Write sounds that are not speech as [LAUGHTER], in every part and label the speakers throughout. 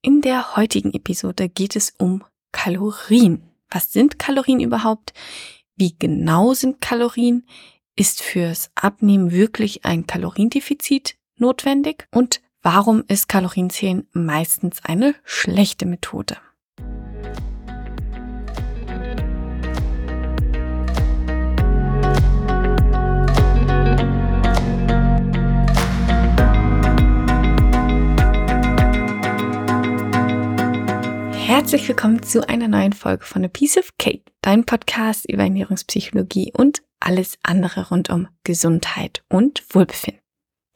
Speaker 1: In der heutigen Episode geht es um Kalorien. Was sind Kalorien überhaupt? Wie genau sind Kalorien? Ist fürs Abnehmen wirklich ein Kaloriendefizit notwendig? Und warum ist Kalorienzählen meistens eine schlechte Methode? Herzlich willkommen zu einer neuen Folge von A Piece of Cake, dein Podcast über Ernährungspsychologie und alles andere rund um Gesundheit und Wohlbefinden.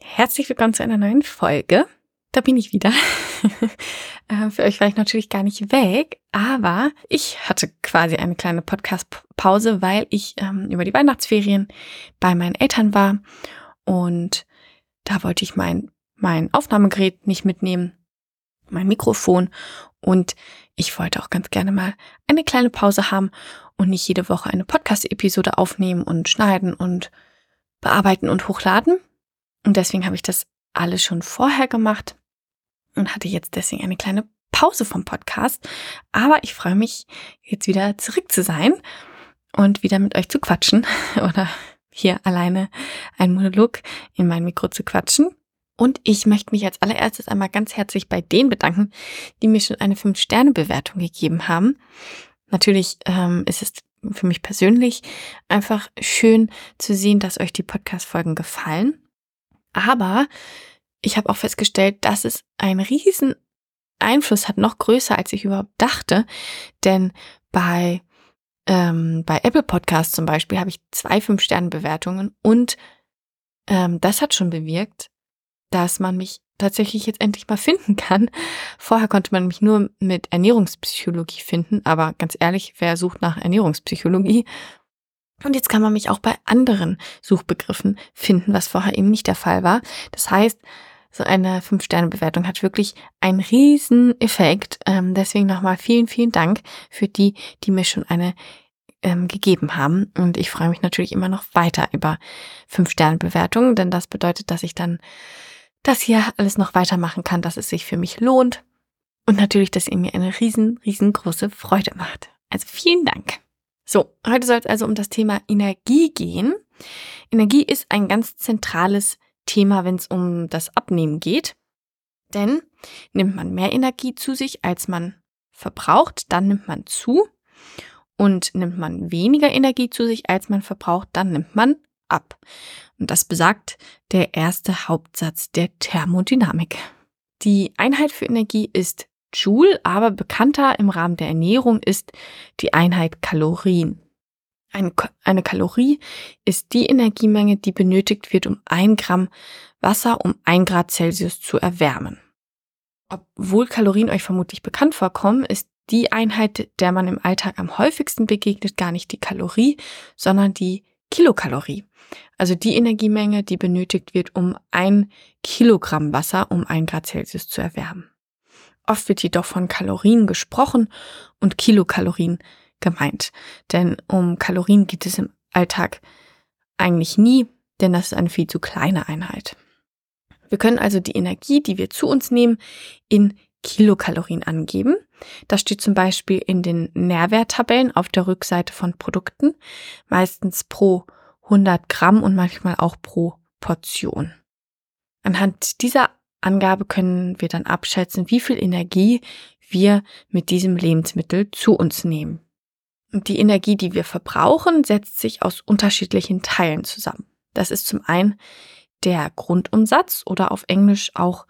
Speaker 1: Herzlich willkommen zu einer neuen Folge. Da bin ich wieder. [LAUGHS] Äh, für euch war ich natürlich gar nicht weg, aber ich hatte quasi eine kleine Podcast-Pause, weil ich ähm, über die Weihnachtsferien bei meinen Eltern war und da wollte ich mein, mein Aufnahmegerät nicht mitnehmen, mein Mikrofon und ich wollte auch ganz gerne mal eine kleine Pause haben und nicht jede Woche eine Podcast-Episode aufnehmen und schneiden und bearbeiten und hochladen. Und deswegen habe ich das alles schon vorher gemacht und hatte jetzt deswegen eine kleine Pause vom Podcast. Aber ich freue mich, jetzt wieder zurück zu sein und wieder mit euch zu quatschen [LAUGHS] oder hier alleine ein Monolog in mein Mikro zu quatschen. Und ich möchte mich als allererstes einmal ganz herzlich bei denen bedanken, die mir schon eine 5-Sterne-Bewertung gegeben haben. Natürlich ähm, ist es für mich persönlich einfach schön zu sehen, dass euch die Podcast-Folgen gefallen. Aber ich habe auch festgestellt, dass es einen riesen Einfluss hat, noch größer, als ich überhaupt dachte. Denn bei, ähm, bei Apple Podcasts zum Beispiel habe ich zwei 5-Sterne-Bewertungen und ähm, das hat schon bewirkt, dass man mich tatsächlich jetzt endlich mal finden kann. Vorher konnte man mich nur mit Ernährungspsychologie finden, aber ganz ehrlich, wer sucht nach Ernährungspsychologie? Und jetzt kann man mich auch bei anderen Suchbegriffen finden, was vorher eben nicht der Fall war. Das heißt, so eine Fünf-Sterne-Bewertung hat wirklich einen riesen Effekt. Ähm, deswegen nochmal vielen, vielen Dank für die, die mir schon eine ähm, gegeben haben. Und ich freue mich natürlich immer noch weiter über Fünf-Sterne-Bewertungen, denn das bedeutet, dass ich dann das hier alles noch weitermachen kann, dass es sich für mich lohnt und natürlich, dass ihr mir eine riesen, riesengroße Freude macht. Also vielen Dank. So, heute soll es also um das Thema Energie gehen. Energie ist ein ganz zentrales Thema, wenn es um das Abnehmen geht. Denn nimmt man mehr Energie zu sich, als man verbraucht, dann nimmt man zu. Und nimmt man weniger Energie zu sich, als man verbraucht, dann nimmt man ab. Und das besagt der erste Hauptsatz der Thermodynamik. Die Einheit für Energie ist Joule, aber bekannter im Rahmen der Ernährung ist die Einheit Kalorien. Eine, Kalorie ist die Energiemenge, die benötigt wird, um ein Gramm Wasser um ein Grad Celsius zu erwärmen. Obwohl Kalorien euch vermutlich bekannt vorkommen, ist die Einheit, der man im Alltag am häufigsten begegnet, gar nicht die Kalorie, sondern die Kilokalorie. Also die Energiemenge, die benötigt wird, um ein Kilogramm Wasser um ein Grad Celsius zu erwärmen. Oft wird jedoch von Kalorien gesprochen und Kilokalorien gemeint. Denn um Kalorien geht es im Alltag eigentlich nie, denn das ist eine viel zu kleine Einheit. Wir können also die Energie, die wir zu uns nehmen, in Kilokalorien angeben. Das steht zum Beispiel in den Nährwerttabellen auf der Rückseite von Produkten, meistens pro 100 Gramm und manchmal auch pro Portion. Anhand dieser Angabe können wir dann abschätzen, wie viel Energie wir mit diesem Lebensmittel zu uns nehmen. Und die Energie, die wir verbrauchen, setzt sich aus unterschiedlichen Teilen zusammen. Das ist zum einen der Grundumsatz oder auf Englisch auch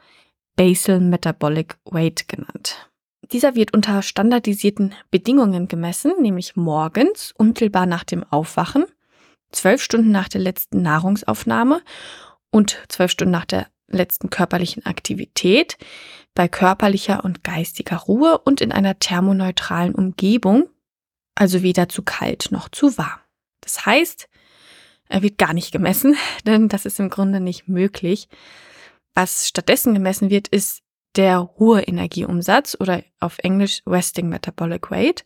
Speaker 1: Basal Metabolic Weight genannt. Dieser wird unter standardisierten Bedingungen gemessen, nämlich morgens, unmittelbar nach dem Aufwachen, zwölf Stunden nach der letzten Nahrungsaufnahme und zwölf Stunden nach der letzten körperlichen Aktivität, bei körperlicher und geistiger Ruhe und in einer thermoneutralen Umgebung, also weder zu kalt noch zu warm. Das heißt, er wird gar nicht gemessen, [LAUGHS] denn das ist im Grunde nicht möglich. Was stattdessen gemessen wird, ist der hohe Energieumsatz oder auf Englisch Resting Metabolic Weight.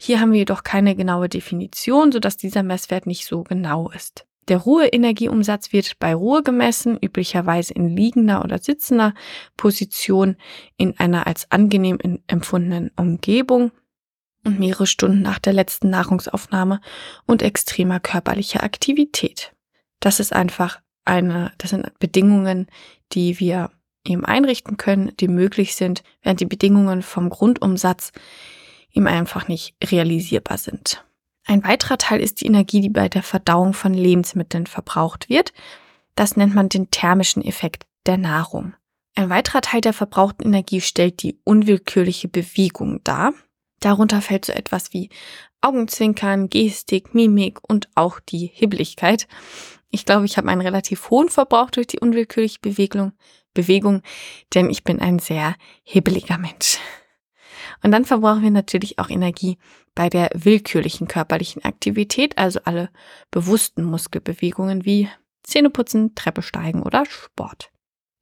Speaker 1: Hier haben wir jedoch keine genaue Definition, sodass dieser Messwert nicht so genau ist. Der Ruheenergieumsatz wird bei Ruhe gemessen, üblicherweise in liegender oder sitzender Position in einer als angenehm empfundenen Umgebung und mehrere Stunden nach der letzten Nahrungsaufnahme und extremer körperlicher Aktivität. Das ist einfach eine, das sind Bedingungen, die wir eben einrichten können, die möglich sind, während die Bedingungen vom Grundumsatz ihm einfach nicht realisierbar sind. Ein weiterer Teil ist die Energie, die bei der Verdauung von Lebensmitteln verbraucht wird. Das nennt man den thermischen Effekt der Nahrung. Ein weiterer Teil der verbrauchten Energie stellt die unwillkürliche Bewegung dar. Darunter fällt so etwas wie Augenzwinkern, Gestik, Mimik und auch die Hibbeligkeit. Ich glaube, ich habe einen relativ hohen Verbrauch durch die unwillkürliche Bewegung, Bewegung, denn ich bin ein sehr hibbeliger Mensch. Und dann verbrauchen wir natürlich auch Energie bei der willkürlichen körperlichen Aktivität, also alle bewussten Muskelbewegungen wie Zähneputzen, Treppe steigen oder Sport.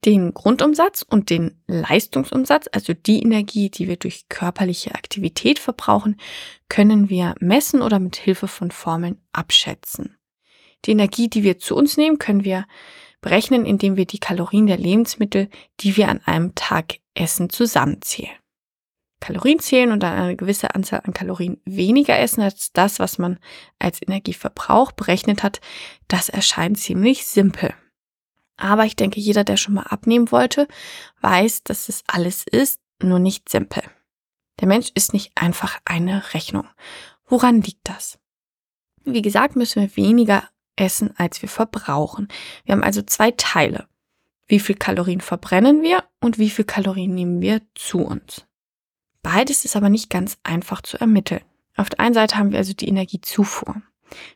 Speaker 1: Den Grundumsatz und den Leistungsumsatz, also die Energie, die wir durch körperliche Aktivität verbrauchen, können wir messen oder mit Hilfe von Formeln abschätzen. Die Energie, die wir zu uns nehmen, können wir berechnen, indem wir die Kalorien der Lebensmittel, die wir an einem Tag essen, zusammenzählen. Kalorien zählen und dann eine gewisse Anzahl an Kalorien weniger essen als das, was man als Energieverbrauch berechnet hat, das erscheint ziemlich simpel. Aber ich denke, jeder, der schon mal abnehmen wollte, weiß, dass es alles ist, nur nicht simpel. Der Mensch ist nicht einfach eine Rechnung. Woran liegt das? Wie gesagt, müssen wir weniger essen, als wir verbrauchen. Wir haben also zwei Teile. Wie viel Kalorien verbrennen wir und wie viel Kalorien nehmen wir zu uns? Beides ist aber nicht ganz einfach zu ermitteln. Auf der einen Seite haben wir also die Energiezufuhr.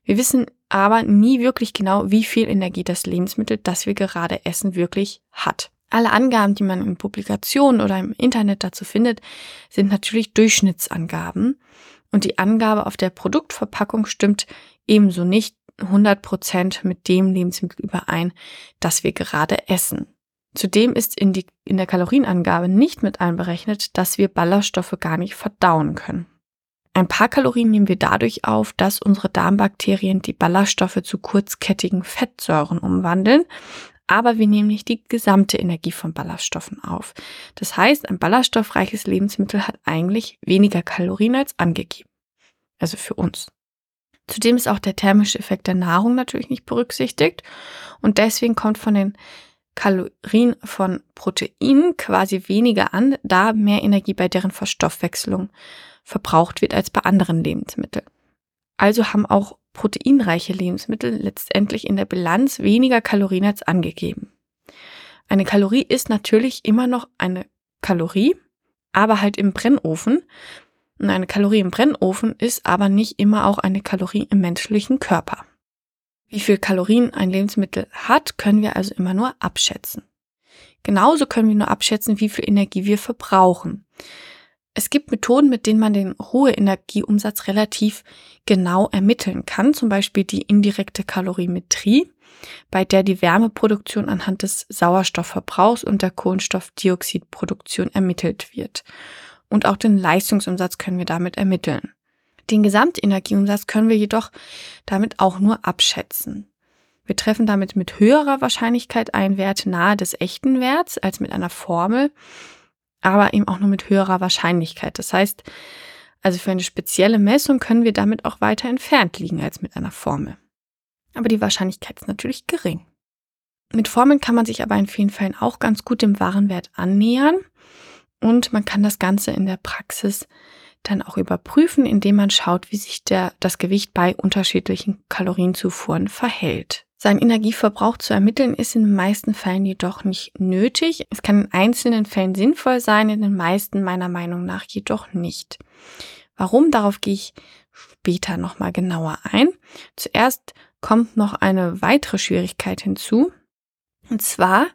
Speaker 1: Wir wissen aber nie wirklich genau, wie viel Energie das Lebensmittel, das wir gerade essen, wirklich hat. Alle Angaben, die man in Publikationen oder im Internet dazu findet, sind natürlich Durchschnittsangaben. Und die Angabe auf der Produktverpackung stimmt ebenso nicht 100 Prozent mit dem Lebensmittel überein, das wir gerade essen. Zudem ist in, die, in der Kalorienangabe nicht mit einberechnet, dass wir Ballaststoffe gar nicht verdauen können. Ein paar Kalorien nehmen wir dadurch auf, dass unsere Darmbakterien die Ballaststoffe zu kurzkettigen Fettsäuren umwandeln, aber wir nehmen nicht die gesamte Energie von Ballaststoffen auf. Das heißt, ein ballaststoffreiches Lebensmittel hat eigentlich weniger Kalorien als angegeben. Also für uns. Zudem ist auch der thermische Effekt der Nahrung natürlich nicht berücksichtigt und deswegen kommt von den Kalorien von Proteinen quasi weniger an, da mehr Energie bei deren Verstoffwechselung verbraucht wird als bei anderen Lebensmitteln. Also haben auch proteinreiche Lebensmittel letztendlich in der Bilanz weniger Kalorien als angegeben. Eine Kalorie ist natürlich immer noch eine Kalorie, aber halt im Brennofen. Und eine Kalorie im Brennofen ist aber nicht immer auch eine Kalorie im menschlichen Körper. Wie viel Kalorien ein Lebensmittel hat, können wir also immer nur abschätzen. Genauso können wir nur abschätzen, wie viel Energie wir verbrauchen. Es gibt Methoden, mit denen man den Ruheenergieumsatz relativ genau ermitteln kann, zum Beispiel die indirekte Kalorimetrie, bei der die Wärmeproduktion anhand des Sauerstoffverbrauchs und der Kohlenstoffdioxidproduktion ermittelt wird. Und auch den Leistungsumsatz können wir damit ermitteln. Den Gesamtenergieumsatz können wir jedoch damit auch nur abschätzen. Wir treffen damit mit höherer Wahrscheinlichkeit einen Wert nahe des echten Werts als mit einer Formel, aber eben auch nur mit höherer Wahrscheinlichkeit. Das heißt, also für eine spezielle Messung können wir damit auch weiter entfernt liegen als mit einer Formel. Aber die Wahrscheinlichkeit ist natürlich gering. Mit Formeln kann man sich aber in vielen Fällen auch ganz gut dem wahren Wert annähern und man kann das Ganze in der Praxis dann auch überprüfen, indem man schaut, wie sich der, das Gewicht bei unterschiedlichen Kalorienzufuhren verhält. Sein Energieverbrauch zu ermitteln ist in den meisten Fällen jedoch nicht nötig. Es kann in einzelnen Fällen sinnvoll sein, in den meisten meiner Meinung nach jedoch nicht. Warum? Darauf gehe ich später nochmal genauer ein. Zuerst kommt noch eine weitere Schwierigkeit hinzu. Und zwar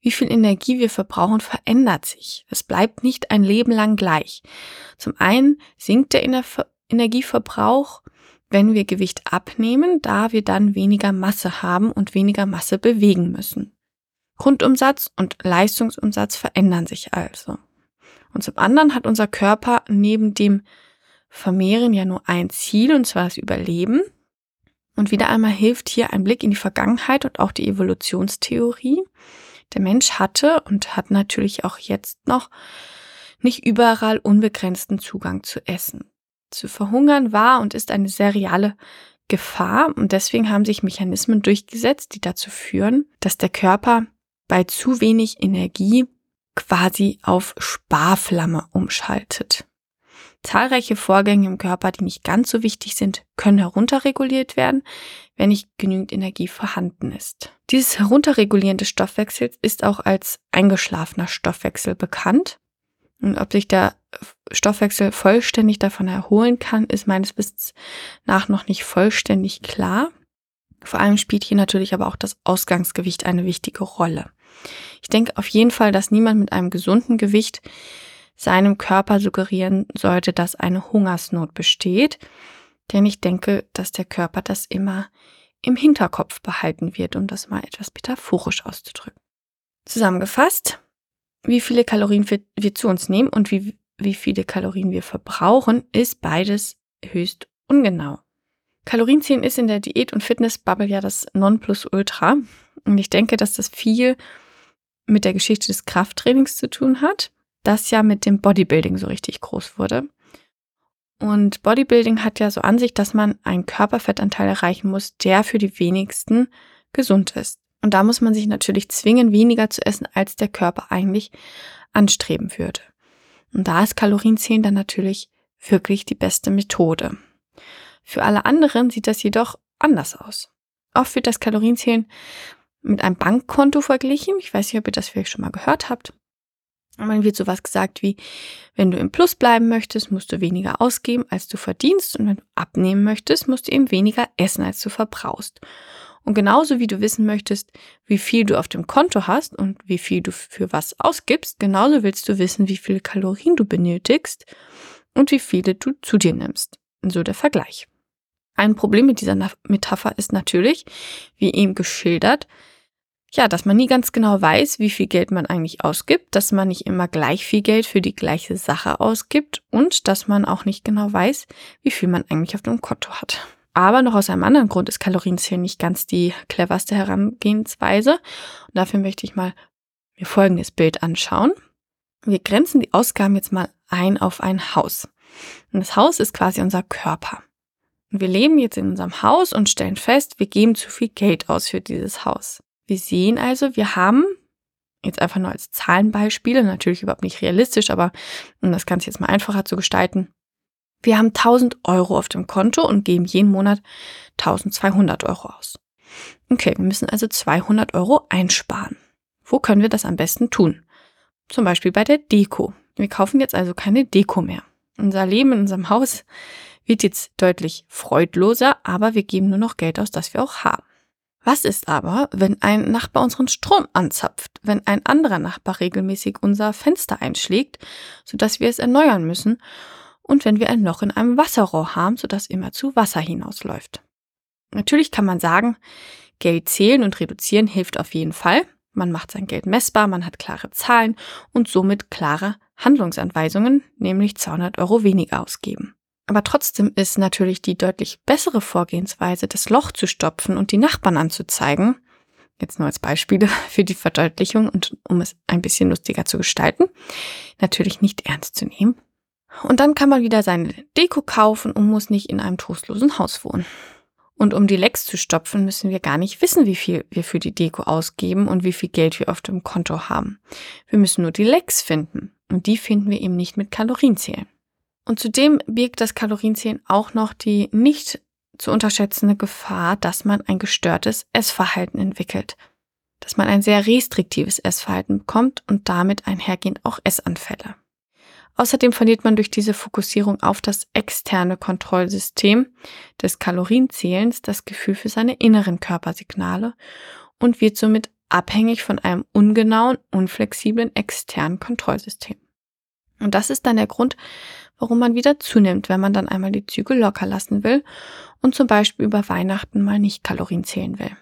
Speaker 1: wie viel Energie wir verbrauchen, verändert sich. Es bleibt nicht ein Leben lang gleich. Zum einen sinkt der Energieverbrauch, wenn wir Gewicht abnehmen, da wir dann weniger Masse haben und weniger Masse bewegen müssen. Grundumsatz und Leistungsumsatz verändern sich also. Und zum anderen hat unser Körper neben dem Vermehren ja nur ein Ziel, und zwar das Überleben. Und wieder einmal hilft hier ein Blick in die Vergangenheit und auch die Evolutionstheorie. Der Mensch hatte und hat natürlich auch jetzt noch nicht überall unbegrenzten Zugang zu Essen. Zu verhungern war und ist eine sehr reale Gefahr und deswegen haben sich Mechanismen durchgesetzt, die dazu führen, dass der Körper bei zu wenig Energie quasi auf Sparflamme umschaltet. Zahlreiche Vorgänge im Körper, die nicht ganz so wichtig sind, können herunterreguliert werden, wenn nicht genügend Energie vorhanden ist. Dieses Herunterregulieren des Stoffwechsels ist auch als eingeschlafener Stoffwechsel bekannt. Und ob sich der Stoffwechsel vollständig davon erholen kann, ist meines Wissens nach noch nicht vollständig klar. Vor allem spielt hier natürlich aber auch das Ausgangsgewicht eine wichtige Rolle. Ich denke auf jeden Fall, dass niemand mit einem gesunden Gewicht seinem Körper suggerieren sollte, dass eine Hungersnot besteht. Denn ich denke, dass der Körper das immer im Hinterkopf behalten wird, um das mal etwas metaphorisch auszudrücken. Zusammengefasst, wie viele Kalorien wir, zu uns nehmen und wie, wie viele Kalorien wir verbrauchen, ist beides höchst ungenau. Kalorienzählen ist in der Diät- und Fitnessbubble ja das Nonplusultra. Und ich denke, dass das viel mit der Geschichte des Krafttrainings zu tun hat, das ja mit dem Bodybuilding so richtig groß wurde. Und Bodybuilding hat ja so an sich, dass man einen Körperfettanteil erreichen muss, der für die wenigsten gesund ist. Und da muss man sich natürlich zwingen, weniger zu essen, als der Körper eigentlich anstreben würde. Und da ist Kalorienzählen dann natürlich wirklich die beste Methode. Für alle anderen sieht das jedoch anders aus. Oft wird das Kalorienzählen mit einem Bankkonto verglichen. Ich weiß nicht, ob ihr das vielleicht schon mal gehört habt. Und dann wird sowas gesagt wie, wenn du im Plus bleiben möchtest, musst du weniger ausgeben, als du verdienst. Und wenn du abnehmen möchtest, musst du eben weniger essen, als du verbrauchst. Und genauso wie du wissen möchtest, wie viel du auf dem Konto hast und wie viel du für was ausgibst, genauso willst du wissen, wie viele Kalorien du benötigst und wie viele du zu dir nimmst. So der Vergleich. Ein Problem mit dieser Metapher ist natürlich, wie eben geschildert, ja, dass man nie ganz genau weiß, wie viel Geld man eigentlich ausgibt, dass man nicht immer gleich viel Geld für die gleiche Sache ausgibt und dass man auch nicht genau weiß, wie viel man eigentlich auf dem Konto hat. Aber noch aus einem anderen Grund ist Kalorienzählen nicht ganz die cleverste Herangehensweise. Und dafür möchte ich mal mir folgendes Bild anschauen. Wir grenzen die Ausgaben jetzt mal ein auf ein Haus. Und das Haus ist quasi unser Körper. Und wir leben jetzt in unserem Haus und stellen fest, wir geben zu viel Geld aus für dieses Haus. Wir sehen also, wir haben jetzt einfach nur als Zahlenbeispiele, natürlich überhaupt nicht realistisch, aber um das Ganze jetzt mal einfacher zu gestalten, wir haben 1000 Euro auf dem Konto und geben jeden Monat 1200 Euro aus. Okay, wir müssen also 200 Euro einsparen. Wo können wir das am besten tun? Zum Beispiel bei der Deko. Wir kaufen jetzt also keine Deko mehr. Unser Leben in unserem Haus wird jetzt deutlich freudloser, aber wir geben nur noch Geld aus, das wir auch haben. Was ist aber, wenn ein Nachbar unseren Strom anzapft, wenn ein anderer Nachbar regelmäßig unser Fenster einschlägt, sodass wir es erneuern müssen, und wenn wir ein Loch in einem Wasserrohr haben, sodass immer zu Wasser hinausläuft? Natürlich kann man sagen, Geld zählen und reduzieren hilft auf jeden Fall. Man macht sein Geld messbar, man hat klare Zahlen und somit klare Handlungsanweisungen, nämlich 200 Euro weniger ausgeben. Aber trotzdem ist natürlich die deutlich bessere Vorgehensweise, das Loch zu stopfen und die Nachbarn anzuzeigen, jetzt nur als Beispiele [LAUGHS] für die Verdeutlichung und um es ein bisschen lustiger zu gestalten, natürlich nicht ernst zu nehmen. Und dann kann man wieder seine Deko kaufen und muss nicht in einem trostlosen Haus wohnen. Und um die Lecks zu stopfen, müssen wir gar nicht wissen, wie viel wir für die Deko ausgeben und wie viel Geld wir auf dem Konto haben. Wir müssen nur die Lecks finden. Und die finden wir eben nicht mit Kalorienzählen. Und zudem birgt das Kalorienzählen auch noch die nicht zu unterschätzende Gefahr, dass man ein gestörtes Essverhalten entwickelt. Dass man ein sehr restriktives Essverhalten bekommt und damit einhergehend auch Essanfälle. Außerdem verliert man durch diese Fokussierung auf das externe Kontrollsystem des Kalorienzählens das Gefühl für seine inneren Körpersignale und wird somit abhängig von einem ungenauen, unflexiblen externen Kontrollsystem. Und das ist dann der Grund, warum man wieder zunimmt, wenn man dann einmal die Zügel locker lassen will und zum Beispiel über Weihnachten mal nicht Kalorien zählen will.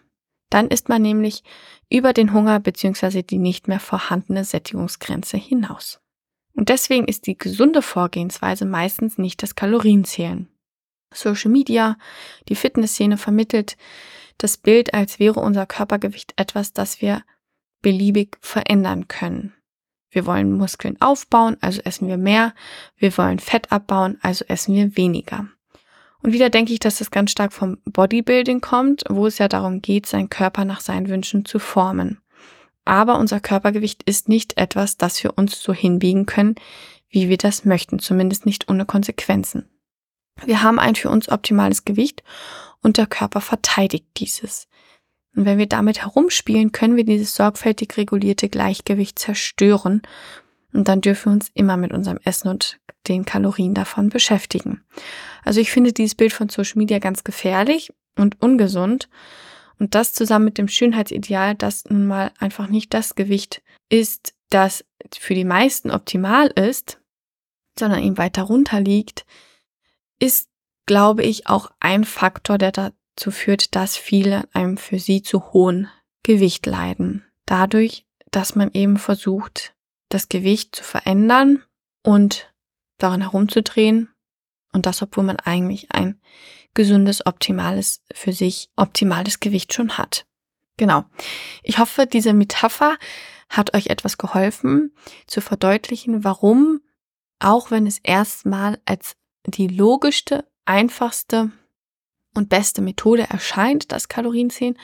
Speaker 1: Dann ist man nämlich über den Hunger bzw. die nicht mehr vorhandene Sättigungsgrenze hinaus. Und deswegen ist die gesunde Vorgehensweise meistens nicht das Kalorienzählen. Social Media, die Fitnessszene vermittelt das Bild, als wäre unser Körpergewicht etwas, das wir beliebig verändern können. Wir wollen Muskeln aufbauen, also essen wir mehr. Wir wollen Fett abbauen, also essen wir weniger. Und wieder denke ich, dass das ganz stark vom Bodybuilding kommt, wo es ja darum geht, seinen Körper nach seinen Wünschen zu formen. Aber unser Körpergewicht ist nicht etwas, das wir uns so hinbiegen können, wie wir das möchten, zumindest nicht ohne Konsequenzen. Wir haben ein für uns optimales Gewicht und der Körper verteidigt dieses. Und wenn wir damit herumspielen, können wir dieses sorgfältig regulierte Gleichgewicht zerstören. Und dann dürfen wir uns immer mit unserem Essen und den Kalorien davon beschäftigen. Also ich finde dieses Bild von Social Media ganz gefährlich und ungesund. Und das zusammen mit dem Schönheitsideal, das nun mal einfach nicht das Gewicht ist, das für die meisten optimal ist, sondern ihm weiter runter liegt, ist, glaube ich, auch ein Faktor, der dazu führt, dass viele einem für sie zu hohen Gewicht leiden. Dadurch, dass man eben versucht, das Gewicht zu verändern und daran herumzudrehen. Und das, obwohl man eigentlich ein gesundes, optimales, für sich optimales Gewicht schon hat. Genau. Ich hoffe, diese Metapher hat euch etwas geholfen zu verdeutlichen, warum, auch wenn es erstmal als die logischste, einfachste und beste Methode erscheint, das Kalorienzählen,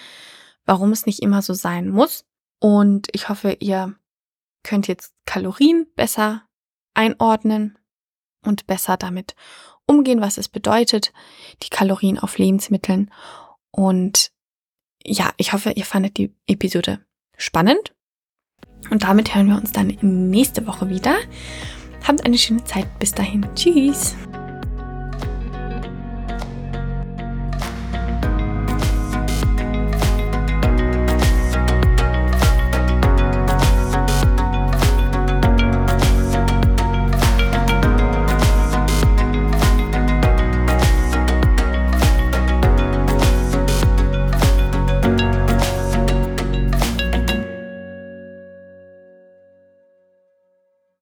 Speaker 1: warum es nicht immer so sein muss. Und ich hoffe, ihr könnt jetzt Kalorien besser einordnen und besser damit umgehen, was es bedeutet, die Kalorien auf Lebensmitteln. Und ja, ich hoffe, ihr fandet die Episode spannend. Und damit hören wir uns dann nächste Woche wieder. Habt eine schöne Zeit. Bis dahin. Tschüss.